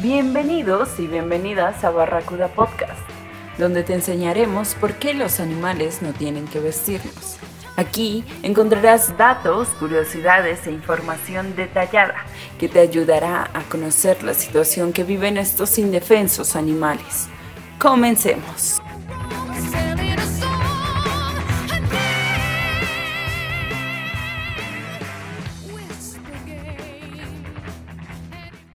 Bienvenidos y bienvenidas a Barracuda Podcast, donde te enseñaremos por qué los animales no tienen que vestirnos. Aquí encontrarás datos, curiosidades e información detallada que te ayudará a conocer la situación que viven estos indefensos animales. Comencemos.